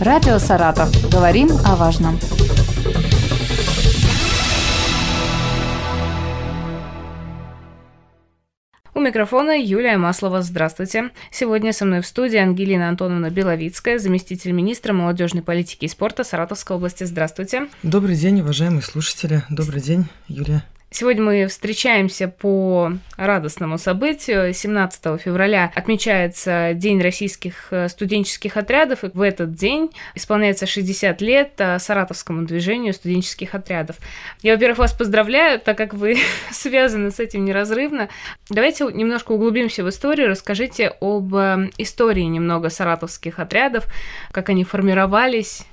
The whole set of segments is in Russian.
Радио «Саратов». Говорим о важном. У микрофона Юлия Маслова. Здравствуйте. Сегодня со мной в студии Ангелина Антоновна Беловицкая, заместитель министра молодежной политики и спорта Саратовской области. Здравствуйте. Добрый день, уважаемые слушатели. Добрый день, Юлия. Сегодня мы встречаемся по радостному событию. 17 февраля отмечается День российских э, студенческих отрядов, и в этот день исполняется 60 лет э, Саратовскому движению студенческих отрядов. Я, во-первых, вас поздравляю, так как вы связаны с этим неразрывно. Давайте немножко углубимся в историю, расскажите об э, истории немного саратовских отрядов, как они формировались,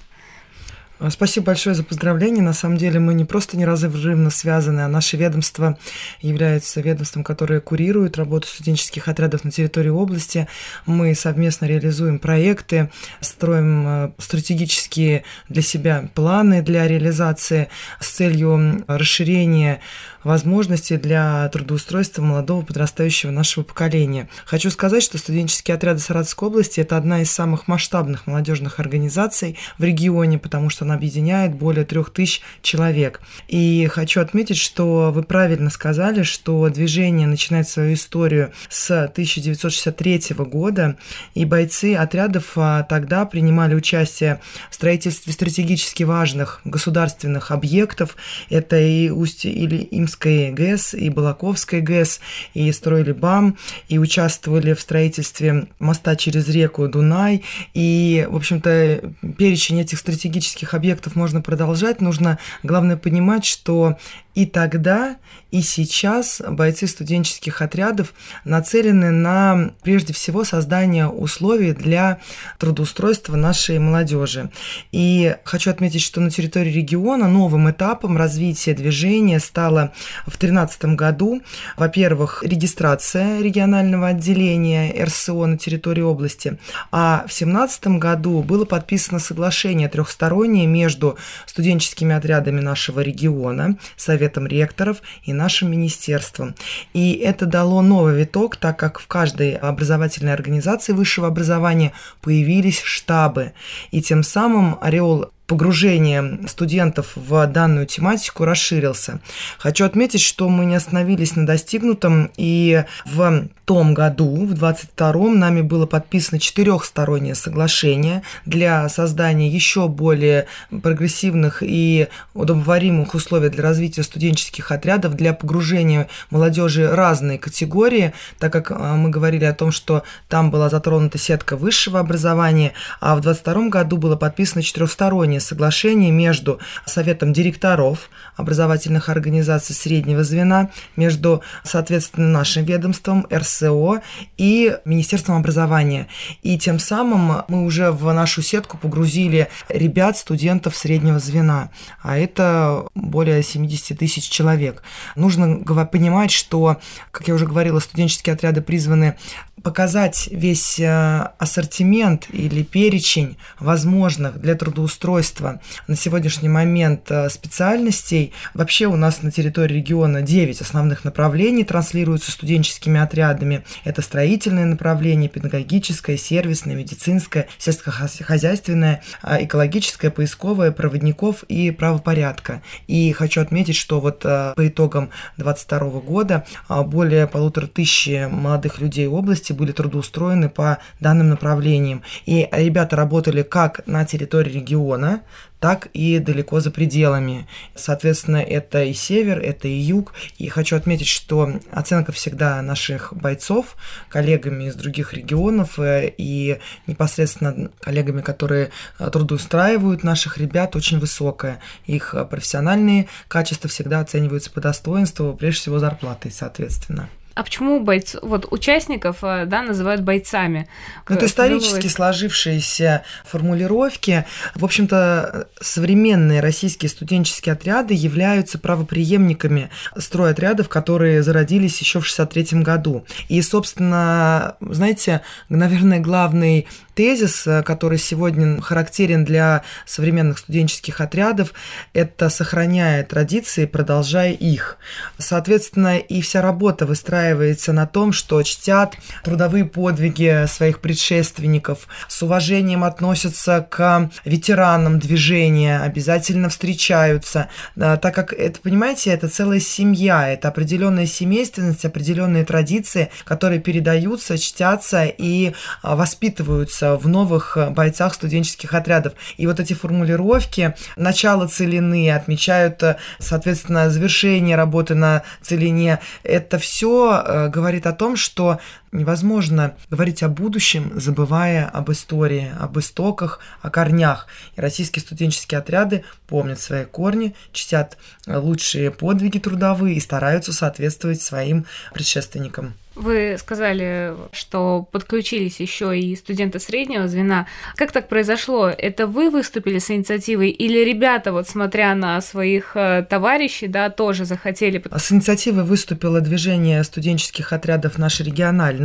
спасибо большое за поздравление. На самом деле мы не просто неразрывно связаны, а наше ведомство является ведомством, которое курирует работу студенческих отрядов на территории области. Мы совместно реализуем проекты, строим а, стратегические для себя планы для реализации с целью расширения возможностей для трудоустройства молодого подрастающего нашего поколения. Хочу сказать, что студенческие отряды Саратовской области – это одна из самых масштабных молодежных организаций в регионе, потому что она объединяет более трех тысяч человек. И хочу отметить, что вы правильно сказали, что движение начинает свою историю с 1963 года, и бойцы отрядов а, тогда принимали участие в строительстве стратегически важных государственных объектов. Это и Усть или Имс Ижевской ГЭС, и Балаковской ГЭС, и строили БАМ, и участвовали в строительстве моста через реку Дунай. И, в общем-то, перечень этих стратегических объектов можно продолжать. Нужно, главное, понимать, что и тогда, и сейчас бойцы студенческих отрядов нацелены на, прежде всего, создание условий для трудоустройства нашей молодежи. И хочу отметить, что на территории региона новым этапом развития движения стало в 2013 году, во-первых, регистрация регионального отделения РСО на территории области, а в 2017 году было подписано соглашение трехстороннее между студенческими отрядами нашего региона, Совет советом ректоров и нашим министерством. И это дало новый виток, так как в каждой образовательной организации высшего образования появились штабы. И тем самым ореол погружение студентов в данную тематику расширился. Хочу отметить, что мы не остановились на достигнутом, и в том году, в 22-м, нами было подписано четырехстороннее соглашение для создания еще более прогрессивных и удобоваримых условий для развития студенческих отрядов, для погружения молодежи разной категории, так как а, мы говорили о том, что там была затронута сетка высшего образования, а в 22 году было подписано четырехстороннее соглашение между Советом директоров образовательных организаций среднего звена, между, соответственно, нашим ведомством, РСО и Министерством образования. И тем самым мы уже в нашу сетку погрузили ребят, студентов среднего звена, а это более 70 тысяч человек. Нужно понимать, что, как я уже говорила, студенческие отряды призваны показать весь э, ассортимент или перечень возможных для трудоустройства на сегодняшний момент э, специальностей. Вообще у нас на территории региона 9 основных направлений транслируются студенческими отрядами. Это строительное направление, педагогическое, сервисное, медицинское, сельскохозяйственное, э, экологическое, поисковое, проводников и правопорядка. И хочу отметить, что вот по итогам 2022 года более полутора тысяч молодых людей области были трудоустроены по данным направлениям. И ребята работали как на территории региона, так и далеко за пределами. Соответственно, это и север, это и юг. И хочу отметить, что оценка всегда наших бойцов коллегами из других регионов э, и непосредственно коллегами, которые э, трудоустраивают наших ребят, очень высокая. Их профессиональные качества всегда оцениваются по достоинству, прежде всего зарплатой, соответственно. А почему бойц... вот участников, э, да, называют бойцами? Ну, это исторически сложившиеся формулировки. В общем-то, современные российские студенческие отряды являются правоприемниками стройотрядов, которые зародились еще в 63 году. И, собственно, знаете, наверное, главный тезис, э, который сегодня характерен для современных студенческих отрядов, это сохраняя традиции, продолжая их. Соответственно, и вся работа выстраивается выстраивается на том, что чтят трудовые подвиги своих предшественников, с уважением относятся к ветеранам движения, обязательно встречаются, так как это, понимаете, это целая семья, это определенная семейственность, определенные традиции, которые передаются, чтятся и а, воспитываются в новых бойцах студенческих отрядов. И вот эти формулировки начало целины отмечают, соответственно, завершение работы на целине. Это все говорит о том, что невозможно говорить о будущем, забывая об истории, об истоках, о корнях. И российские студенческие отряды помнят свои корни, чтят лучшие подвиги трудовые и стараются соответствовать своим предшественникам. Вы сказали, что подключились еще и студенты среднего звена. Как так произошло? Это вы выступили с инициативой или ребята, вот смотря на своих э, товарищей, да, тоже захотели? С инициативой выступило движение студенческих отрядов «Наше региональное».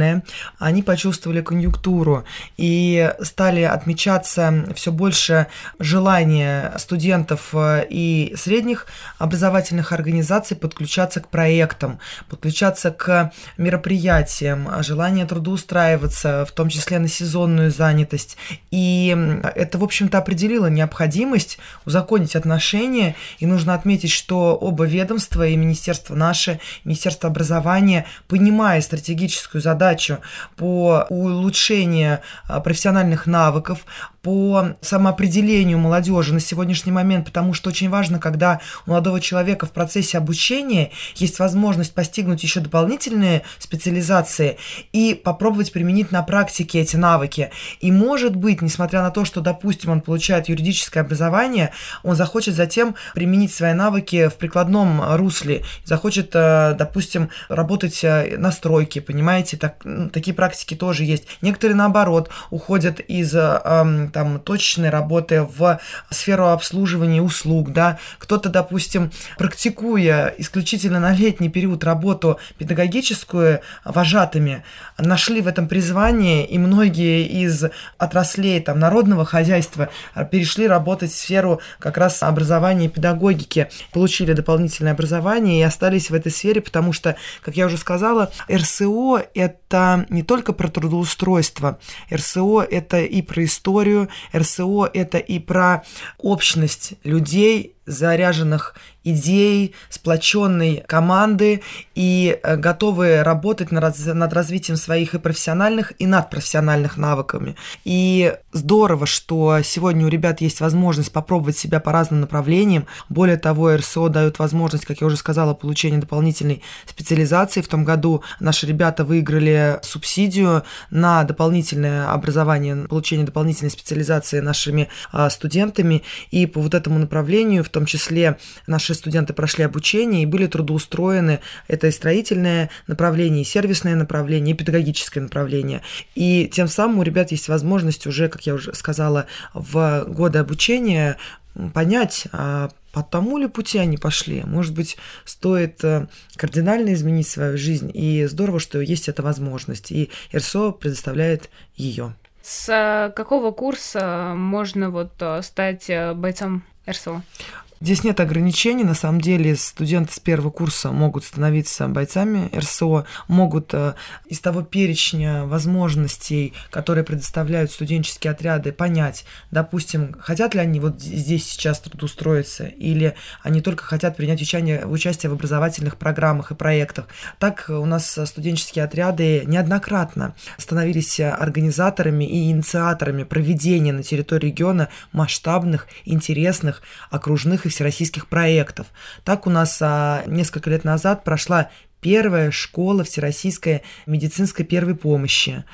Они почувствовали конъюнктуру и стали отмечаться все больше желания студентов э, и средних образовательных организаций подключаться к проектам, подключаться к мероприятиям желание трудоустраиваться, в том числе на сезонную занятость. И это, в общем-то, определило необходимость узаконить отношения. И нужно отметить, что оба ведомства, и Министерство наше, Министерство образования, понимая стратегическую задачу по улучшению а, профессиональных навыков, по самоопределению молодежи на сегодняшний момент, потому что очень важно, когда у молодого человека в процессе обучения есть возможность постигнуть еще дополнительные специализации и попробовать применить на практике эти навыки. И может быть, несмотря на то, что, допустим, он получает юридическое образование, он захочет затем применить свои навыки в прикладном русле, захочет, э, допустим, работать э, на стройке, понимаете, так, такие практики тоже есть. Некоторые, наоборот, уходят из э, там точечной работы в сферу обслуживания услуг, да, кто-то, допустим, практикуя исключительно на летний период работу педагогическую вожатыми, нашли в этом призвание, и многие из отраслей там народного хозяйства перешли работать в сферу как раз образования и педагогики, получили дополнительное образование и остались в этой сфере, потому что, как я уже сказала, РСО – это не только про трудоустройство, РСО – это и про историю, РСО это и про общность людей, заряженных идей, сплоченной команды и э, готовые работать над, развитием своих и профессиональных, и надпрофессиональных навыками. И здорово, что сегодня у ребят есть возможность попробовать себя по разным направлениям. Более того, РСО дают возможность, как я уже сказала, получения дополнительной специализации. В том году наши ребята выиграли субсидию на дополнительное образование, получение дополнительной специализации нашими а, студентами. И по вот этому направлению, в том числе наши студенты прошли обучение и были трудоустроены. Это и строительное направление, и сервисное направление, и педагогическое направление. И тем самым у ребят есть возможность уже, как я уже сказала, в годы обучения понять, а по тому ли пути они пошли. Может быть, стоит э, кардинально изменить свою жизнь. И здорово, что есть эта возможность. И РСО предоставляет ее. С э, какого курса можно вот э, стать бойцом РСО? Здесь нет ограничений, на самом деле студенты с первого курса могут становиться бойцами РСО, могут э, из того перечня возможностей, которые предоставляют студенческие отряды, понять, допустим, хотят ли они вот здесь сейчас трудоустроиться, или они только хотят принять участие, участие в образовательных программах и проектах. Так у нас студенческие отряды неоднократно становились организаторами и инициаторами проведения на территории региона масштабных, интересных, окружных и всероссийских проектов. Так у нас а, несколько лет назад прошла первая школа всероссийской медицинской первой помощи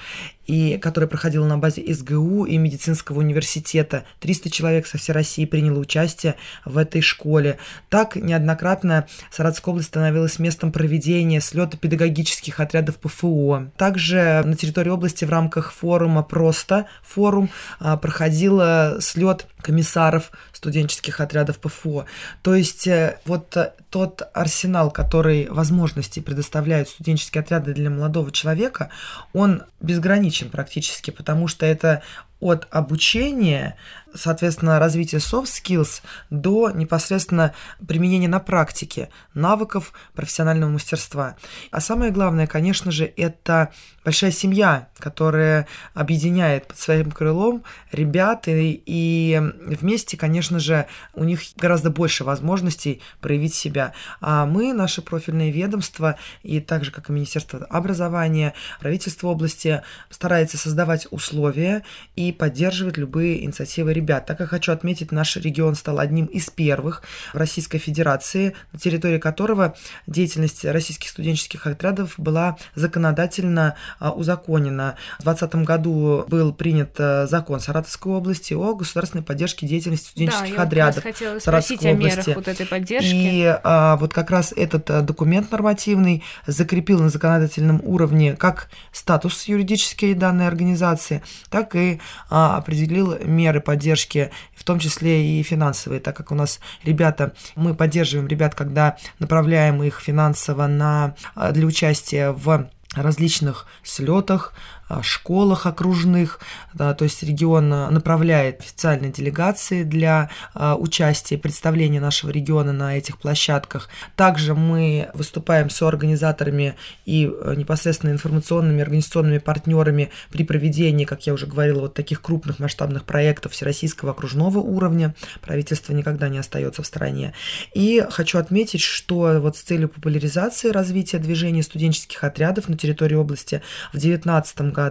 и которая проходила на базе СГУ и медицинского университета. 300 человек со всей России приняло участие в этой школе. Так неоднократно Саратовская область становилась местом проведения слета педагогических отрядов ПФО. Также на территории области в рамках форума «Просто» форум а, проходил слет комиссаров студенческих отрядов ПФО. То есть э, вот э, тот арсенал, который возможности предоставляют студенческие отряды для молодого человека, он безграничен практически, потому что это от обучения соответственно, развитие soft skills до непосредственно применения на практике навыков профессионального мастерства. А самое главное, конечно же, это большая семья, которая объединяет под своим крылом ребят, и, и вместе, конечно же, у них гораздо больше возможностей проявить себя. А мы, наше профильное ведомство, и так же, как и Министерство образования, правительство области старается создавать условия и поддерживать любые инициативы ребят. Так как хочу отметить, наш регион стал одним из первых в Российской Федерации, на территории которого деятельность российских студенческих отрядов была законодательно а, узаконена. В 2020 году был принят э, закон Саратовской области о государственной поддержке деятельности студенческих да, отрядов я Саратовской о области. вот этой поддержки. И а, вот как раз этот э, документ нормативный закрепил на законодательном уровне как статус юридической данной организации, так и а, определил меры поддержки, в том числе и финансовые, так как у нас ребята, мы поддерживаем ребят, когда направляем их финансово на, а, для участия в различных слетах, а, школах окружных, то есть регион а, направляет официальные делегации для а, участия, представления нашего региона на этих площадках. Также мы выступаем с организаторами и непосредственно информационными организационными партнерами при проведении, как я уже говорила, вот таких крупных масштабных проектов всероссийского окружного уровня. Правительство никогда не остается в стороне. И хочу отметить, что вот с целью популяризации развития движения студенческих отрядов на территории области в 2019 году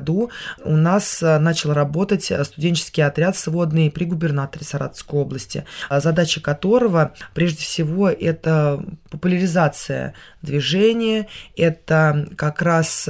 у нас э, начал работать э, студенческий отряд сводный при губернаторе Саратовской области, э, задача которого прежде всего это популяризация движения, это как раз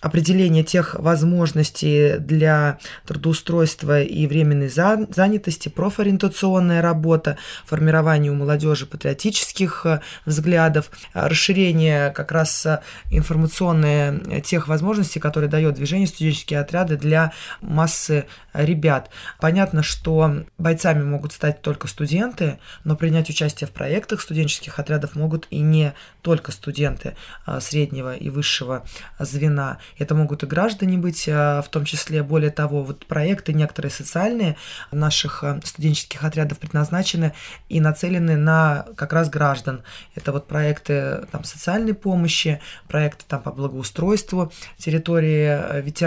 определение тех возможностей для трудоустройства и временной занятости, профориентационная работа, формирование у молодежи патриотических взглядов, расширение как раз информационные тех возможностей, которые дает движение студенческие отряды для массы ребят. Понятно, что бойцами могут стать только студенты, но принять участие в проектах студенческих отрядов могут и не только студенты а, среднего и высшего звена. Это могут и граждане быть, а, в том числе, более того, вот проекты некоторые социальные наших а, студенческих отрядов предназначены и нацелены на как раз граждан. Это вот проекты там, социальной помощи, проекты там, по благоустройству территории ветеранов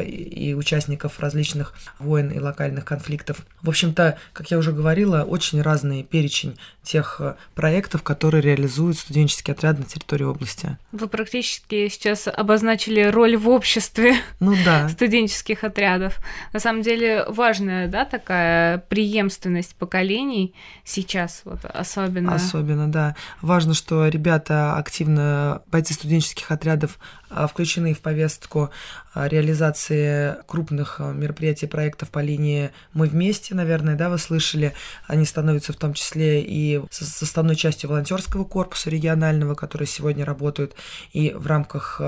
и участников различных войн и локальных конфликтов. В общем-то, как я уже говорила, очень разный перечень тех э, проектов, которые реализуют студенческий отряд на территории области. Вы практически сейчас обозначили роль в обществе ну, да. студенческих отрядов. На самом деле важная, да, такая преемственность поколений сейчас вот особенно. Особенно, да. Важно, что ребята активно, бойцы студенческих отрядов а, включены в повестку а, реализации крупных а, мероприятий, проектов по линии «Мы вместе», наверное, да, вы слышали. Они становятся в том числе и составной частью волонтерского корпуса регионального, который сегодня работают и в рамках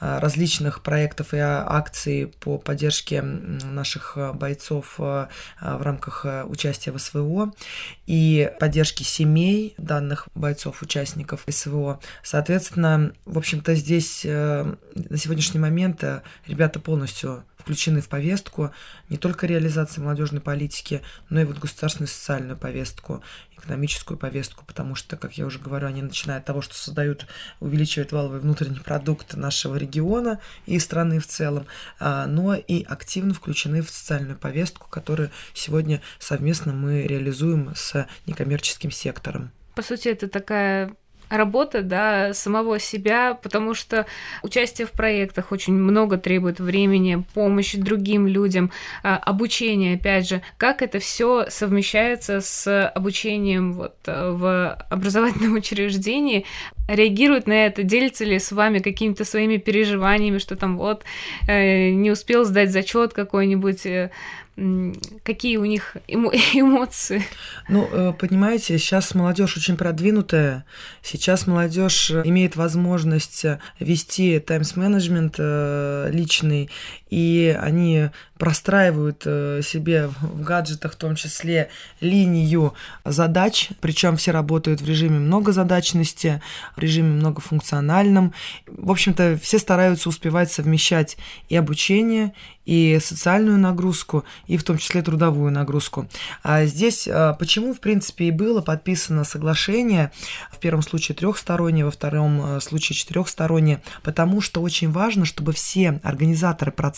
различных проектов и акций по поддержке наших бойцов в рамках участия в СВО и поддержки семей данных бойцов-участников СВО. Соответственно, в общем-то, здесь э, на сегодняшний момент э, ребята полностью включены в повестку не только реализации молодежной политики, но и вот государственную социальную повестку, экономическую повестку, потому что, как я уже говорю, они начинают от того, что создают, увеличивают валовый внутренний продукт нашего региона и страны в целом, а, но и активно включены в социальную повестку, которую сегодня совместно мы реализуем с некоммерческим сектором. По сути, это такая работа, да, самого себя, потому что участие в проектах очень много требует времени, помощи другим людям, а, обучение, опять же, как это все совмещается с обучением вот э, в образовательном учреждении, реагирует на это, делится ли с вами какими-то своими переживаниями, что там вот э, не успел сдать зачет какой-нибудь, э, какие у них эмо эмоции? Ну, э, понимаете, сейчас молодежь очень продвинутая. Сейчас молодежь имеет возможность вести таймс-менеджмент э, личный, и они простраивают э, себе в гаджетах в том числе линию задач, причем все работают в режиме многозадачности, в режиме многофункциональном. В общем-то, все стараются успевать совмещать и обучение, и социальную нагрузку, и в том числе трудовую нагрузку. А здесь а, почему, в принципе, и было подписано соглашение, в первом случае трехстороннее, во втором а, случае четырехстороннее, потому что очень важно, чтобы все организаторы процесса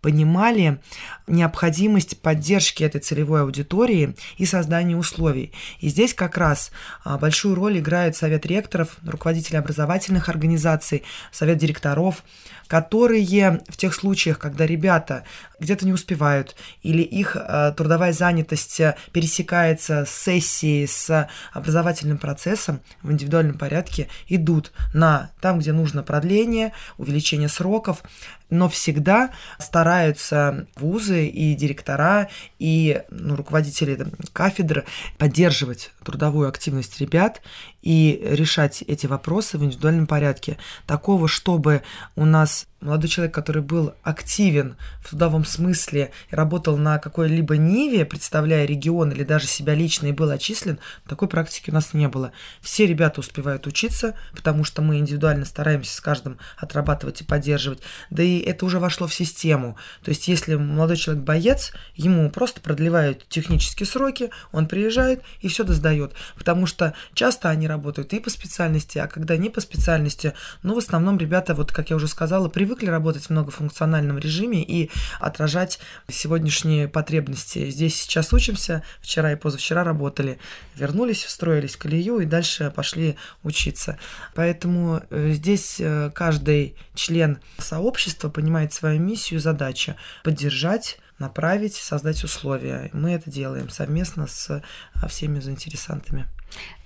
понимали необходимость поддержки этой целевой аудитории и создания условий. И здесь как раз а, большую роль играет совет ректоров, руководители образовательных организаций, совет директоров, которые в тех случаях, когда ребята где-то не успевают или их э, трудовая занятость э, пересекается с сессией, с образовательным процессом в индивидуальном порядке, идут на там, где нужно продление, увеличение сроков, но всегда стараются вузы и директора, и ну, руководители там, кафедр поддерживать трудовую активность ребят и решать эти вопросы в индивидуальном порядке. Такого, чтобы у нас молодой человек, который был активен в трудовом смысле работал на какой-либо ниве, представляя регион или даже себя лично и был отчислен, такой практики у нас не было. Все ребята успевают учиться, потому что мы индивидуально стараемся с каждым отрабатывать и поддерживать. Да и это уже вошло в систему. То есть, если молодой человек боец, ему просто продлевают технические сроки, он приезжает и все доздает. Потому что часто они работают и по специальности, а когда не по специальности, ну, в основном ребята, вот как я уже сказала, привыкли работать в многофункциональном режиме и отражать сегодняшние потребности. Здесь сейчас учимся, вчера и позавчера работали, вернулись, встроились в колею и дальше пошли учиться. Поэтому э, здесь э, каждый член сообщества понимает свою миссию, задачу поддержать направить, создать условия. Мы это делаем совместно с а, всеми заинтересантами.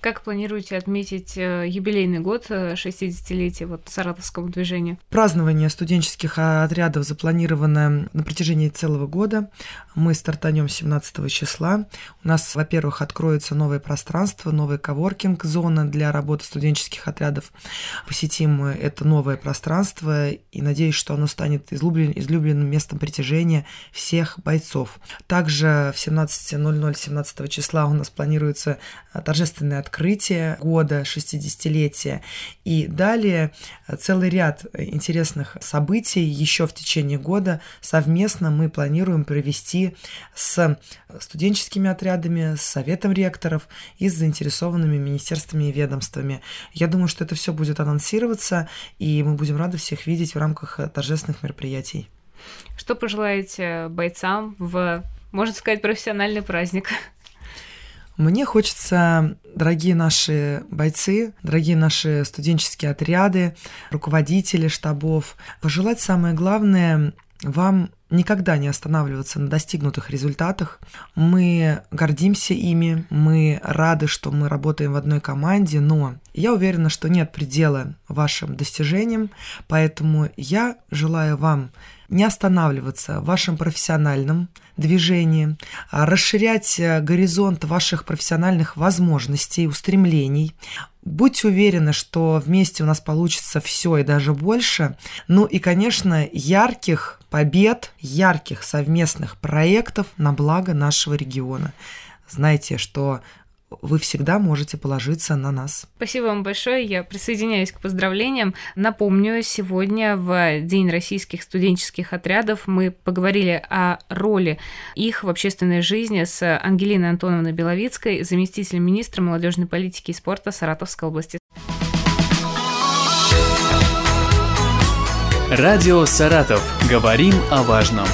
Как планируете отметить э, юбилейный год 60-летия э, вот саратовскому движению? Празднование студенческих отрядов запланировано на протяжении целого года. Мы стартанем 17 числа. У нас, во-первых, откроется новое пространство, новая коворкинг-зона для работы студенческих отрядов. Посетим это новое пространство и надеюсь, что оно станет излюбленным, местом притяжения всех бойцов. Также в 17.00 17 числа у нас планируется э, торжественное открытие года, 60-летия. И далее целый ряд интересных событий еще в течение года совместно мы планируем провести с студенческими отрядами, с советом ректоров и с заинтересованными министерствами и ведомствами. Я думаю, что это все будет анонсироваться, и мы будем рады всех видеть в рамках торжественных мероприятий. Что пожелаете бойцам в, можно сказать, профессиональный праздник? Мне хочется, дорогие наши бойцы, дорогие наши студенческие отряды, руководители штабов, пожелать самое главное вам никогда не останавливаться на достигнутых результатах. Мы гордимся ими, мы рады, что мы работаем в одной команде, но я уверена, что нет предела вашим достижениям, поэтому я желаю вам не останавливаться в вашем профессиональном движении, а расширять э, горизонт ваших профессиональных возможностей, устремлений. Будьте уверены, что вместе у нас получится все и даже больше. Ну и, конечно, ярких побед, ярких совместных проектов на благо нашего региона. Знайте, что вы всегда можете положиться на нас. Спасибо вам большое. Я присоединяюсь к поздравлениям. Напомню, сегодня в День российских студенческих отрядов мы поговорили о роли их в общественной жизни с Ангелиной Антоновной Беловицкой, заместителем министра молодежной политики и спорта Саратовской области. Радио «Саратов». Говорим о важном.